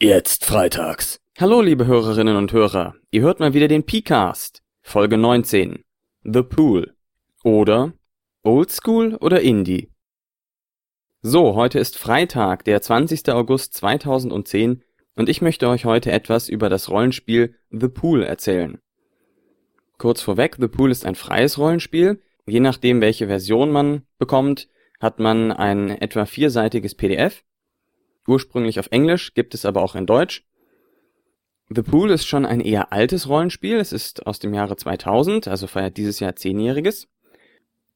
Jetzt freitags. Hallo, liebe Hörerinnen und Hörer. Ihr hört mal wieder den P-Cast, Folge 19. The Pool. Oder Old School oder Indie? So, heute ist Freitag, der 20. August 2010 und ich möchte euch heute etwas über das Rollenspiel The Pool erzählen. Kurz vorweg, The Pool ist ein freies Rollenspiel. Je nachdem, welche Version man bekommt, hat man ein etwa vierseitiges PDF ursprünglich auf Englisch, gibt es aber auch in Deutsch. The Pool ist schon ein eher altes Rollenspiel, es ist aus dem Jahre 2000, also feiert dieses Jahr zehnjähriges,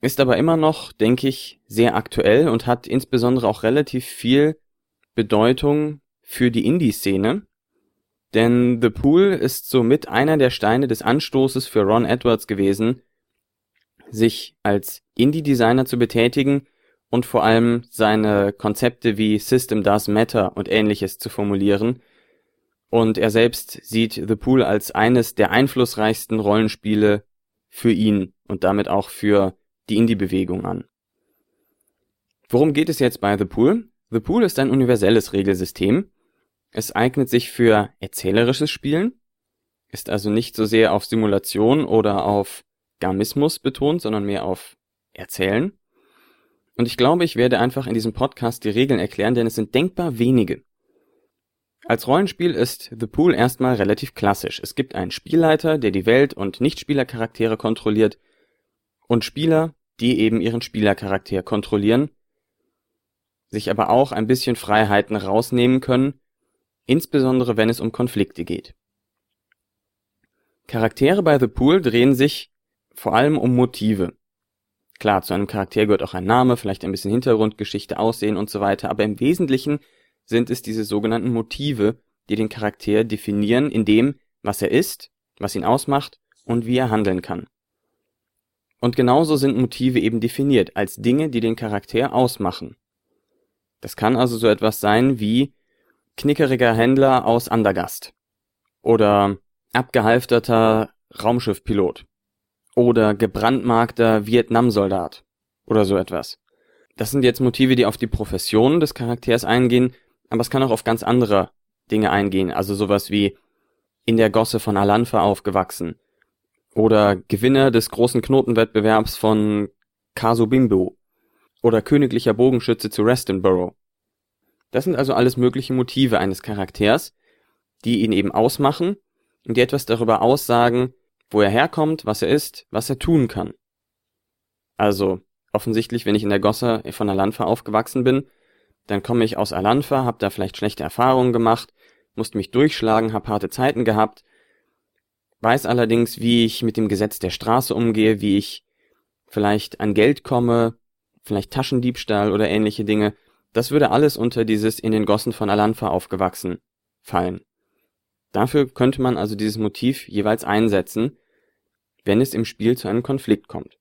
ist aber immer noch, denke ich, sehr aktuell und hat insbesondere auch relativ viel Bedeutung für die Indie-Szene, denn The Pool ist somit einer der Steine des Anstoßes für Ron Edwards gewesen, sich als Indie-Designer zu betätigen und vor allem seine Konzepte wie System Does Matter und ähnliches zu formulieren. Und er selbst sieht The Pool als eines der einflussreichsten Rollenspiele für ihn und damit auch für die Indie-Bewegung an. Worum geht es jetzt bei The Pool? The Pool ist ein universelles Regelsystem. Es eignet sich für erzählerisches Spielen, ist also nicht so sehr auf Simulation oder auf Gamismus betont, sondern mehr auf Erzählen. Und ich glaube, ich werde einfach in diesem Podcast die Regeln erklären, denn es sind denkbar wenige. Als Rollenspiel ist The Pool erstmal relativ klassisch. Es gibt einen Spielleiter, der die Welt und Nichtspielercharaktere kontrolliert und Spieler, die eben ihren Spielercharakter kontrollieren, sich aber auch ein bisschen Freiheiten rausnehmen können, insbesondere wenn es um Konflikte geht. Charaktere bei The Pool drehen sich vor allem um Motive. Klar, zu einem Charakter gehört auch ein Name, vielleicht ein bisschen Hintergrundgeschichte, Aussehen und so weiter, aber im Wesentlichen sind es diese sogenannten Motive, die den Charakter definieren in dem, was er ist, was ihn ausmacht und wie er handeln kann. Und genauso sind Motive eben definiert als Dinge, die den Charakter ausmachen. Das kann also so etwas sein wie knickeriger Händler aus Andergast oder abgehalfterter Raumschiffpilot oder gebrandmarkter Vietnamsoldat oder so etwas. Das sind jetzt Motive, die auf die Profession des Charakters eingehen, aber es kann auch auf ganz andere Dinge eingehen, also sowas wie in der Gosse von Alanfa aufgewachsen oder Gewinner des großen Knotenwettbewerbs von Kasubimbo oder königlicher Bogenschütze zu Restonborough. Das sind also alles mögliche Motive eines Charakters, die ihn eben ausmachen und die etwas darüber aussagen, wo er herkommt, was er ist, was er tun kann. Also, offensichtlich, wenn ich in der Gosse von Alanfa aufgewachsen bin, dann komme ich aus Alanfa, hab da vielleicht schlechte Erfahrungen gemacht, musste mich durchschlagen, hab harte Zeiten gehabt, weiß allerdings, wie ich mit dem Gesetz der Straße umgehe, wie ich vielleicht an Geld komme, vielleicht Taschendiebstahl oder ähnliche Dinge. Das würde alles unter dieses in den Gossen von Alanfa aufgewachsen fallen. Dafür könnte man also dieses Motiv jeweils einsetzen, wenn es im Spiel zu einem Konflikt kommt.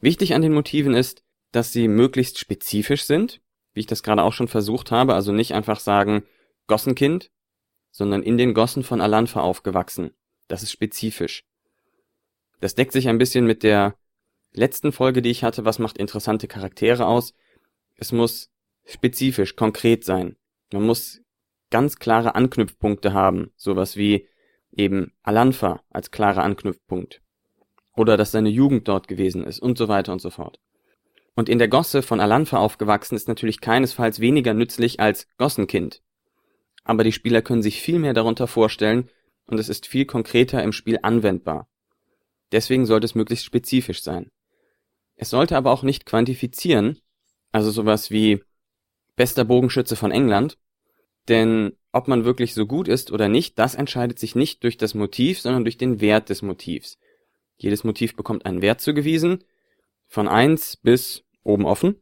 Wichtig an den Motiven ist, dass sie möglichst spezifisch sind, wie ich das gerade auch schon versucht habe, also nicht einfach sagen Gossenkind, sondern in den Gossen von Alanfa aufgewachsen. Das ist spezifisch. Das deckt sich ein bisschen mit der letzten Folge, die ich hatte, was macht interessante Charaktere aus. Es muss spezifisch, konkret sein. Man muss ganz klare Anknüpfpunkte haben, sowas wie eben Alanfa als klarer Anknüpfpunkt oder dass seine Jugend dort gewesen ist und so weiter und so fort. Und in der Gosse von Alanfa aufgewachsen ist natürlich keinesfalls weniger nützlich als Gossenkind. Aber die Spieler können sich viel mehr darunter vorstellen und es ist viel konkreter im Spiel anwendbar. Deswegen sollte es möglichst spezifisch sein. Es sollte aber auch nicht quantifizieren, also sowas wie bester Bogenschütze von England, denn ob man wirklich so gut ist oder nicht, das entscheidet sich nicht durch das Motiv, sondern durch den Wert des Motivs. Jedes Motiv bekommt einen Wert zugewiesen, von eins bis oben offen.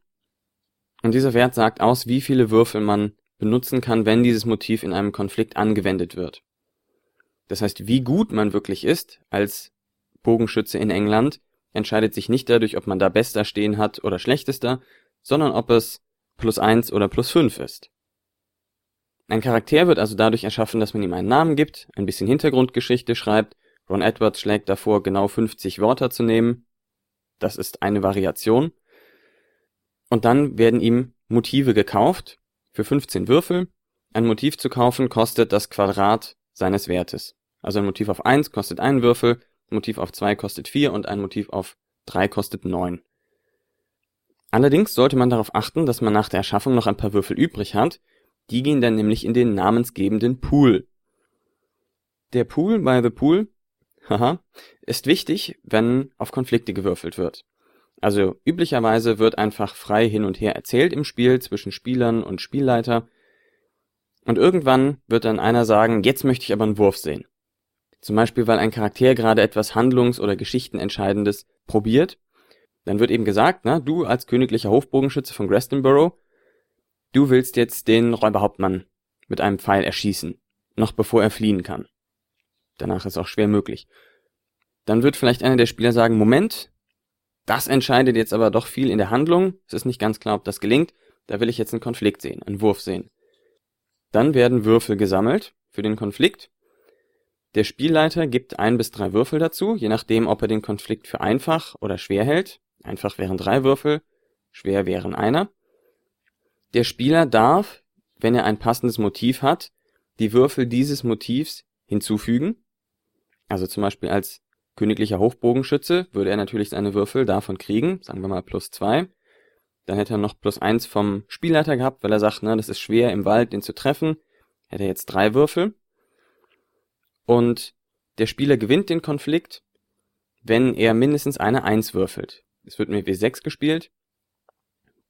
Und dieser Wert sagt aus, wie viele Würfel man benutzen kann, wenn dieses Motiv in einem Konflikt angewendet wird. Das heißt, wie gut man wirklich ist als Bogenschütze in England, entscheidet sich nicht dadurch, ob man da bester stehen hat oder schlechtester, sondern ob es plus eins oder plus fünf ist. Ein Charakter wird also dadurch erschaffen, dass man ihm einen Namen gibt, ein bisschen Hintergrundgeschichte schreibt. Ron Edwards schlägt davor, genau 50 Wörter zu nehmen. Das ist eine Variation. Und dann werden ihm Motive gekauft für 15 Würfel ein Motiv zu kaufen kostet das Quadrat seines Wertes. Also ein Motiv auf 1 kostet einen Würfel, ein Motiv auf 2 kostet 4 und ein Motiv auf 3 kostet 9. Allerdings sollte man darauf achten, dass man nach der Erschaffung noch ein paar Würfel übrig hat. Die gehen dann nämlich in den namensgebenden Pool. Der Pool bei The Pool haha, ist wichtig, wenn auf Konflikte gewürfelt wird. Also üblicherweise wird einfach frei hin und her erzählt im Spiel zwischen Spielern und Spielleiter. Und irgendwann wird dann einer sagen, jetzt möchte ich aber einen Wurf sehen. Zum Beispiel, weil ein Charakter gerade etwas Handlungs- oder Geschichtenentscheidendes probiert. Dann wird eben gesagt, na, du als königlicher Hofbogenschütze von Grestonborough, du willst jetzt den Räuberhauptmann mit einem Pfeil erschießen, noch bevor er fliehen kann. Danach ist auch schwer möglich. Dann wird vielleicht einer der Spieler sagen, Moment, das entscheidet jetzt aber doch viel in der Handlung. Es ist nicht ganz klar, ob das gelingt. Da will ich jetzt einen Konflikt sehen, einen Wurf sehen. Dann werden Würfel gesammelt für den Konflikt. Der Spielleiter gibt ein bis drei Würfel dazu, je nachdem, ob er den Konflikt für einfach oder schwer hält. Einfach wären drei Würfel, schwer wären einer. Der Spieler darf, wenn er ein passendes Motiv hat, die Würfel dieses Motivs hinzufügen. Also zum Beispiel als königlicher Hochbogenschütze würde er natürlich seine Würfel davon kriegen, sagen wir mal plus zwei. Dann hätte er noch plus eins vom Spielleiter gehabt, weil er sagt, ne, das ist schwer im Wald, den zu treffen. Hätte er jetzt drei Würfel. Und der Spieler gewinnt den Konflikt, wenn er mindestens eine Eins würfelt. Es wird mit W6 gespielt.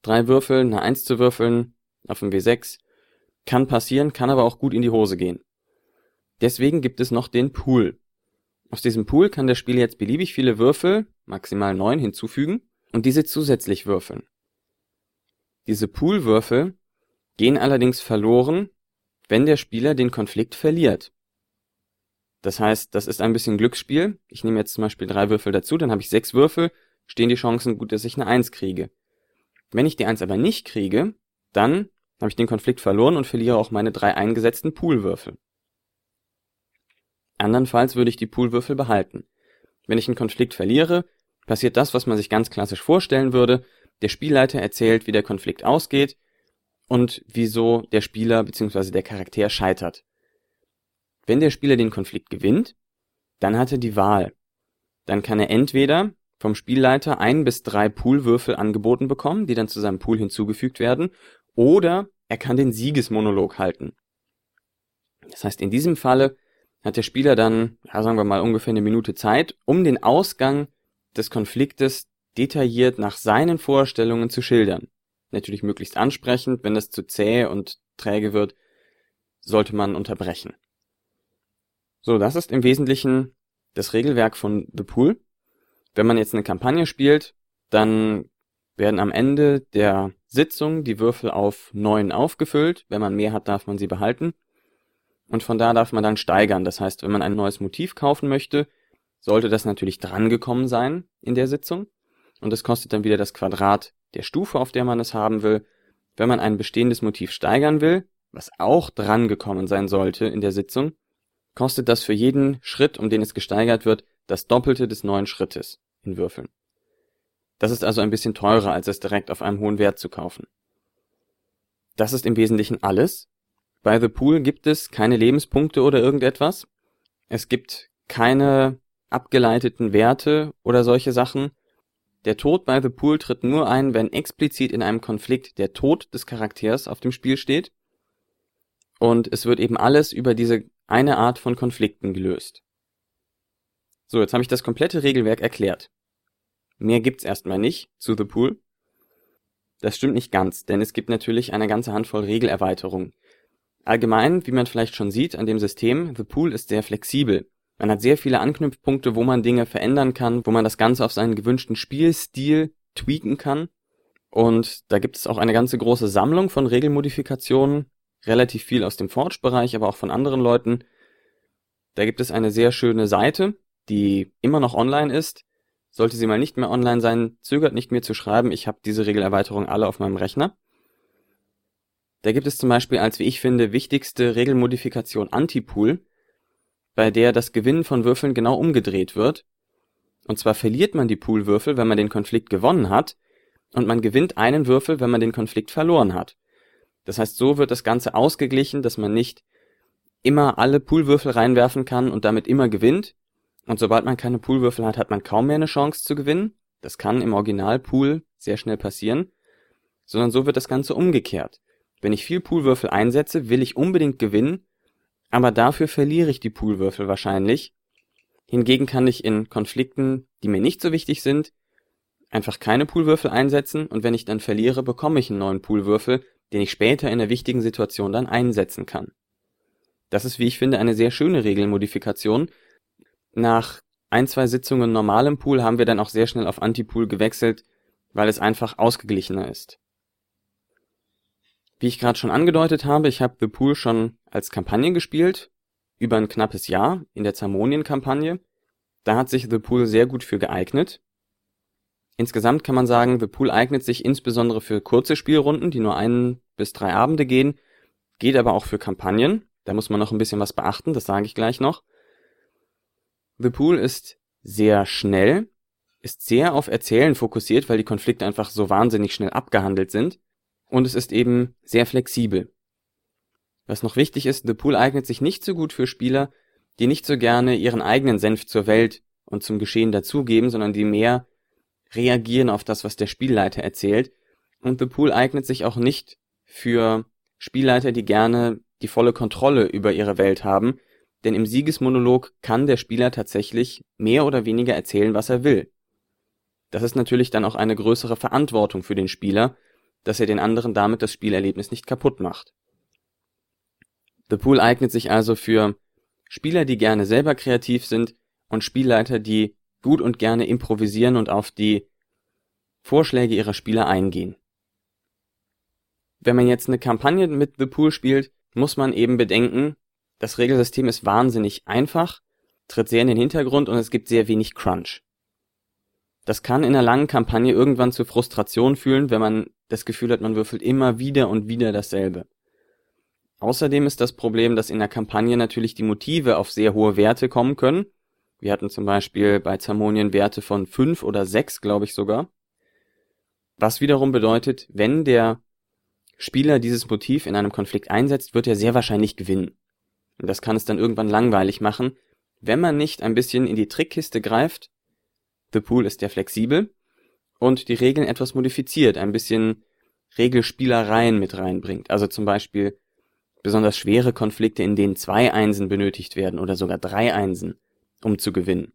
Drei Würfel, eine Eins zu würfeln auf dem W6 kann passieren, kann aber auch gut in die Hose gehen. Deswegen gibt es noch den Pool. Aus diesem Pool kann der Spieler jetzt beliebig viele Würfel, maximal neun, hinzufügen und diese zusätzlich würfeln. Diese Poolwürfel gehen allerdings verloren, wenn der Spieler den Konflikt verliert. Das heißt, das ist ein bisschen Glücksspiel. Ich nehme jetzt zum Beispiel drei Würfel dazu, dann habe ich sechs Würfel, stehen die Chancen gut, dass ich eine Eins kriege. Wenn ich die Eins aber nicht kriege, dann habe ich den Konflikt verloren und verliere auch meine drei eingesetzten Poolwürfel. Andernfalls würde ich die Poolwürfel behalten. Wenn ich einen Konflikt verliere, passiert das, was man sich ganz klassisch vorstellen würde. Der Spielleiter erzählt, wie der Konflikt ausgeht und wieso der Spieler bzw. der Charakter scheitert. Wenn der Spieler den Konflikt gewinnt, dann hat er die Wahl. Dann kann er entweder vom Spielleiter ein bis drei Poolwürfel angeboten bekommen, die dann zu seinem Pool hinzugefügt werden, oder er kann den Siegesmonolog halten. Das heißt, in diesem Falle hat der Spieler dann, ja, sagen wir mal, ungefähr eine Minute Zeit, um den Ausgang des Konfliktes detailliert nach seinen Vorstellungen zu schildern. Natürlich möglichst ansprechend, wenn das zu zäh und träge wird, sollte man unterbrechen. So, das ist im Wesentlichen das Regelwerk von The Pool. Wenn man jetzt eine Kampagne spielt, dann werden am Ende der Sitzung die Würfel auf neun aufgefüllt. Wenn man mehr hat, darf man sie behalten. Und von da darf man dann steigern. Das heißt, wenn man ein neues Motiv kaufen möchte, sollte das natürlich drangekommen sein in der Sitzung. Und das kostet dann wieder das Quadrat der Stufe, auf der man es haben will. Wenn man ein bestehendes Motiv steigern will, was auch drangekommen sein sollte in der Sitzung, kostet das für jeden Schritt, um den es gesteigert wird, das Doppelte des neuen Schrittes in Würfeln. Das ist also ein bisschen teurer, als es direkt auf einem hohen Wert zu kaufen. Das ist im Wesentlichen alles, bei The Pool gibt es keine Lebenspunkte oder irgendetwas. Es gibt keine abgeleiteten Werte oder solche Sachen. Der Tod bei The Pool tritt nur ein, wenn explizit in einem Konflikt der Tod des Charakters auf dem Spiel steht. Und es wird eben alles über diese eine Art von Konflikten gelöst. So, jetzt habe ich das komplette Regelwerk erklärt. Mehr gibt's erstmal nicht zu The Pool. Das stimmt nicht ganz, denn es gibt natürlich eine ganze Handvoll Regelerweiterungen. Allgemein, wie man vielleicht schon sieht an dem System, The Pool ist sehr flexibel. Man hat sehr viele Anknüpfpunkte, wo man Dinge verändern kann, wo man das Ganze auf seinen gewünschten Spielstil tweaken kann. Und da gibt es auch eine ganze große Sammlung von Regelmodifikationen, relativ viel aus dem Forge-Bereich, aber auch von anderen Leuten. Da gibt es eine sehr schöne Seite, die immer noch online ist. Sollte sie mal nicht mehr online sein, zögert nicht mir zu schreiben, ich habe diese Regelerweiterungen alle auf meinem Rechner. Da gibt es zum Beispiel als, wie ich finde, wichtigste Regelmodifikation Antipool, bei der das Gewinnen von Würfeln genau umgedreht wird. Und zwar verliert man die Poolwürfel, wenn man den Konflikt gewonnen hat, und man gewinnt einen Würfel, wenn man den Konflikt verloren hat. Das heißt, so wird das Ganze ausgeglichen, dass man nicht immer alle Poolwürfel reinwerfen kann und damit immer gewinnt. Und sobald man keine Poolwürfel hat, hat man kaum mehr eine Chance zu gewinnen. Das kann im Originalpool sehr schnell passieren. Sondern so wird das Ganze umgekehrt. Wenn ich viel Poolwürfel einsetze, will ich unbedingt gewinnen, aber dafür verliere ich die Poolwürfel wahrscheinlich. Hingegen kann ich in Konflikten, die mir nicht so wichtig sind, einfach keine Poolwürfel einsetzen und wenn ich dann verliere, bekomme ich einen neuen Poolwürfel, den ich später in einer wichtigen Situation dann einsetzen kann. Das ist, wie ich finde, eine sehr schöne Regelmodifikation. Nach ein, zwei Sitzungen normalem Pool haben wir dann auch sehr schnell auf Anti-Pool gewechselt, weil es einfach ausgeglichener ist. Wie ich gerade schon angedeutet habe, ich habe The Pool schon als Kampagne gespielt, über ein knappes Jahr in der Zamonien-Kampagne. Da hat sich The Pool sehr gut für geeignet. Insgesamt kann man sagen, The Pool eignet sich insbesondere für kurze Spielrunden, die nur ein bis drei Abende gehen, geht aber auch für Kampagnen. Da muss man noch ein bisschen was beachten, das sage ich gleich noch. The Pool ist sehr schnell, ist sehr auf Erzählen fokussiert, weil die Konflikte einfach so wahnsinnig schnell abgehandelt sind. Und es ist eben sehr flexibel. Was noch wichtig ist, The Pool eignet sich nicht so gut für Spieler, die nicht so gerne ihren eigenen Senf zur Welt und zum Geschehen dazugeben, sondern die mehr reagieren auf das, was der Spielleiter erzählt. Und The Pool eignet sich auch nicht für Spielleiter, die gerne die volle Kontrolle über ihre Welt haben, denn im Siegesmonolog kann der Spieler tatsächlich mehr oder weniger erzählen, was er will. Das ist natürlich dann auch eine größere Verantwortung für den Spieler, dass er den anderen damit das Spielerlebnis nicht kaputt macht. The Pool eignet sich also für Spieler, die gerne selber kreativ sind und Spielleiter, die gut und gerne improvisieren und auf die Vorschläge ihrer Spieler eingehen. Wenn man jetzt eine Kampagne mit The Pool spielt, muss man eben bedenken, das Regelsystem ist wahnsinnig einfach, tritt sehr in den Hintergrund und es gibt sehr wenig Crunch. Das kann in einer langen Kampagne irgendwann zu Frustration führen, wenn man das Gefühl hat, man würfelt immer wieder und wieder dasselbe. Außerdem ist das Problem, dass in der Kampagne natürlich die Motive auf sehr hohe Werte kommen können. Wir hatten zum Beispiel bei Zamonien Werte von fünf oder sechs, glaube ich sogar. Was wiederum bedeutet, wenn der Spieler dieses Motiv in einem Konflikt einsetzt, wird er sehr wahrscheinlich gewinnen. Und das kann es dann irgendwann langweilig machen, wenn man nicht ein bisschen in die Trickkiste greift. The Pool ist ja flexibel und die Regeln etwas modifiziert, ein bisschen Regelspielereien mit reinbringt. Also zum Beispiel besonders schwere Konflikte, in denen zwei Einsen benötigt werden oder sogar drei Einsen, um zu gewinnen.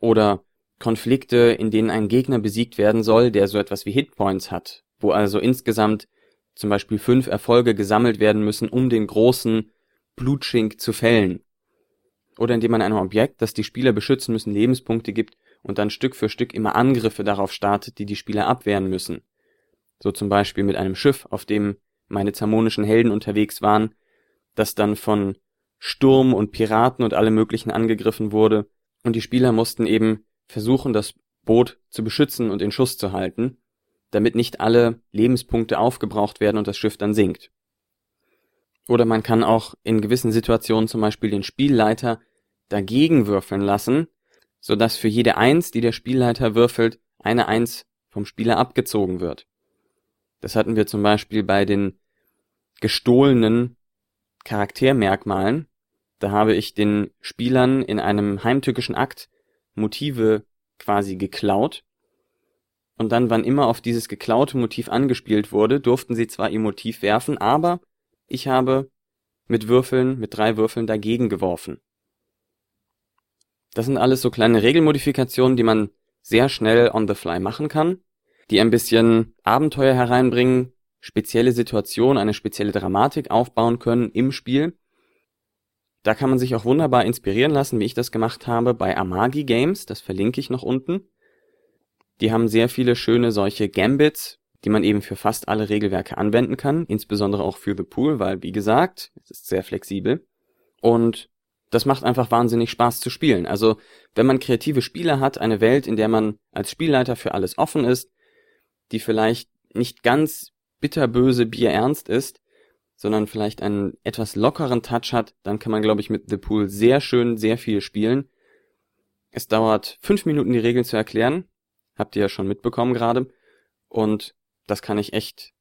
Oder Konflikte, in denen ein Gegner besiegt werden soll, der so etwas wie Hitpoints hat, wo also insgesamt zum Beispiel fünf Erfolge gesammelt werden müssen, um den großen Blutschink zu fällen. Oder indem man einem Objekt, das die Spieler beschützen müssen, Lebenspunkte gibt und dann Stück für Stück immer Angriffe darauf startet, die die Spieler abwehren müssen. So zum Beispiel mit einem Schiff, auf dem meine zamonischen Helden unterwegs waren, das dann von Sturm und Piraten und alle möglichen angegriffen wurde, und die Spieler mussten eben versuchen, das Boot zu beschützen und in Schuss zu halten, damit nicht alle Lebenspunkte aufgebraucht werden und das Schiff dann sinkt. Oder man kann auch in gewissen Situationen zum Beispiel den Spielleiter dagegen würfeln lassen, so dass für jede Eins, die der Spielleiter würfelt, eine Eins vom Spieler abgezogen wird. Das hatten wir zum Beispiel bei den gestohlenen Charaktermerkmalen. Da habe ich den Spielern in einem heimtückischen Akt Motive quasi geklaut und dann, wann immer auf dieses geklaute Motiv angespielt wurde, durften sie zwar ihr Motiv werfen, aber ich habe mit Würfeln, mit drei Würfeln dagegen geworfen. Das sind alles so kleine Regelmodifikationen, die man sehr schnell on the fly machen kann, die ein bisschen Abenteuer hereinbringen, spezielle Situationen, eine spezielle Dramatik aufbauen können im Spiel. Da kann man sich auch wunderbar inspirieren lassen, wie ich das gemacht habe bei Amagi Games, das verlinke ich noch unten. Die haben sehr viele schöne solche Gambits, die man eben für fast alle Regelwerke anwenden kann, insbesondere auch für The Pool, weil, wie gesagt, es ist sehr flexibel. Und das macht einfach wahnsinnig Spaß zu spielen. Also, wenn man kreative Spiele hat, eine Welt, in der man als Spielleiter für alles offen ist, die vielleicht nicht ganz bitterböse bierernst ist, sondern vielleicht einen etwas lockeren Touch hat, dann kann man, glaube ich, mit The Pool sehr schön, sehr viel spielen. Es dauert fünf Minuten, die Regeln zu erklären. Habt ihr ja schon mitbekommen gerade. Und das kann ich echt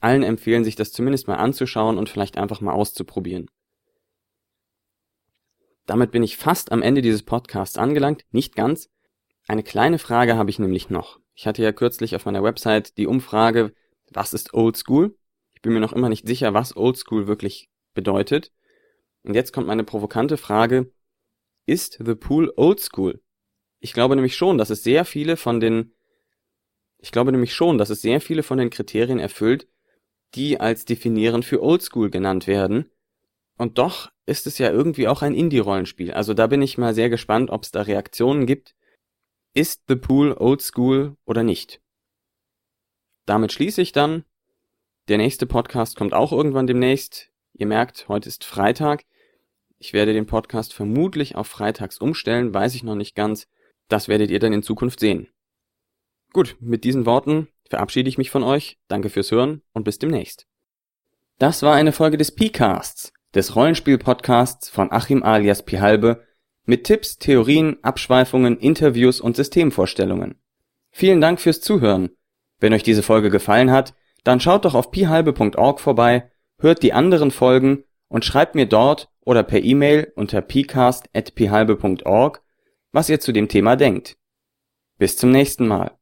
allen empfehlen, sich das zumindest mal anzuschauen und vielleicht einfach mal auszuprobieren. Damit bin ich fast am Ende dieses Podcasts angelangt, nicht ganz. Eine kleine Frage habe ich nämlich noch. Ich hatte ja kürzlich auf meiner Website die Umfrage, was ist Old School? Ich bin mir noch immer nicht sicher, was Old School wirklich bedeutet. Und jetzt kommt meine provokante Frage, ist The Pool Old School? Ich glaube nämlich schon, dass es sehr viele von den ich glaube nämlich schon, dass es sehr viele von den Kriterien erfüllt, die als definierend für Old School genannt werden. Und doch ist es ja irgendwie auch ein Indie-Rollenspiel. Also da bin ich mal sehr gespannt, ob es da Reaktionen gibt. Ist The Pool Old School oder nicht? Damit schließe ich dann. Der nächste Podcast kommt auch irgendwann demnächst. Ihr merkt, heute ist Freitag. Ich werde den Podcast vermutlich auf Freitags umstellen, weiß ich noch nicht ganz. Das werdet ihr dann in Zukunft sehen. Gut, mit diesen Worten verabschiede ich mich von euch. Danke fürs Hören und bis demnächst. Das war eine Folge des P-Casts, des Rollenspiel-Podcasts von Achim alias Pihalbe mit Tipps, Theorien, Abschweifungen, Interviews und Systemvorstellungen. Vielen Dank fürs Zuhören. Wenn euch diese Folge gefallen hat, dann schaut doch auf pihalbe.org vorbei, hört die anderen Folgen und schreibt mir dort oder per E-Mail unter pcast.pihalbe.org, was ihr zu dem Thema denkt. Bis zum nächsten Mal.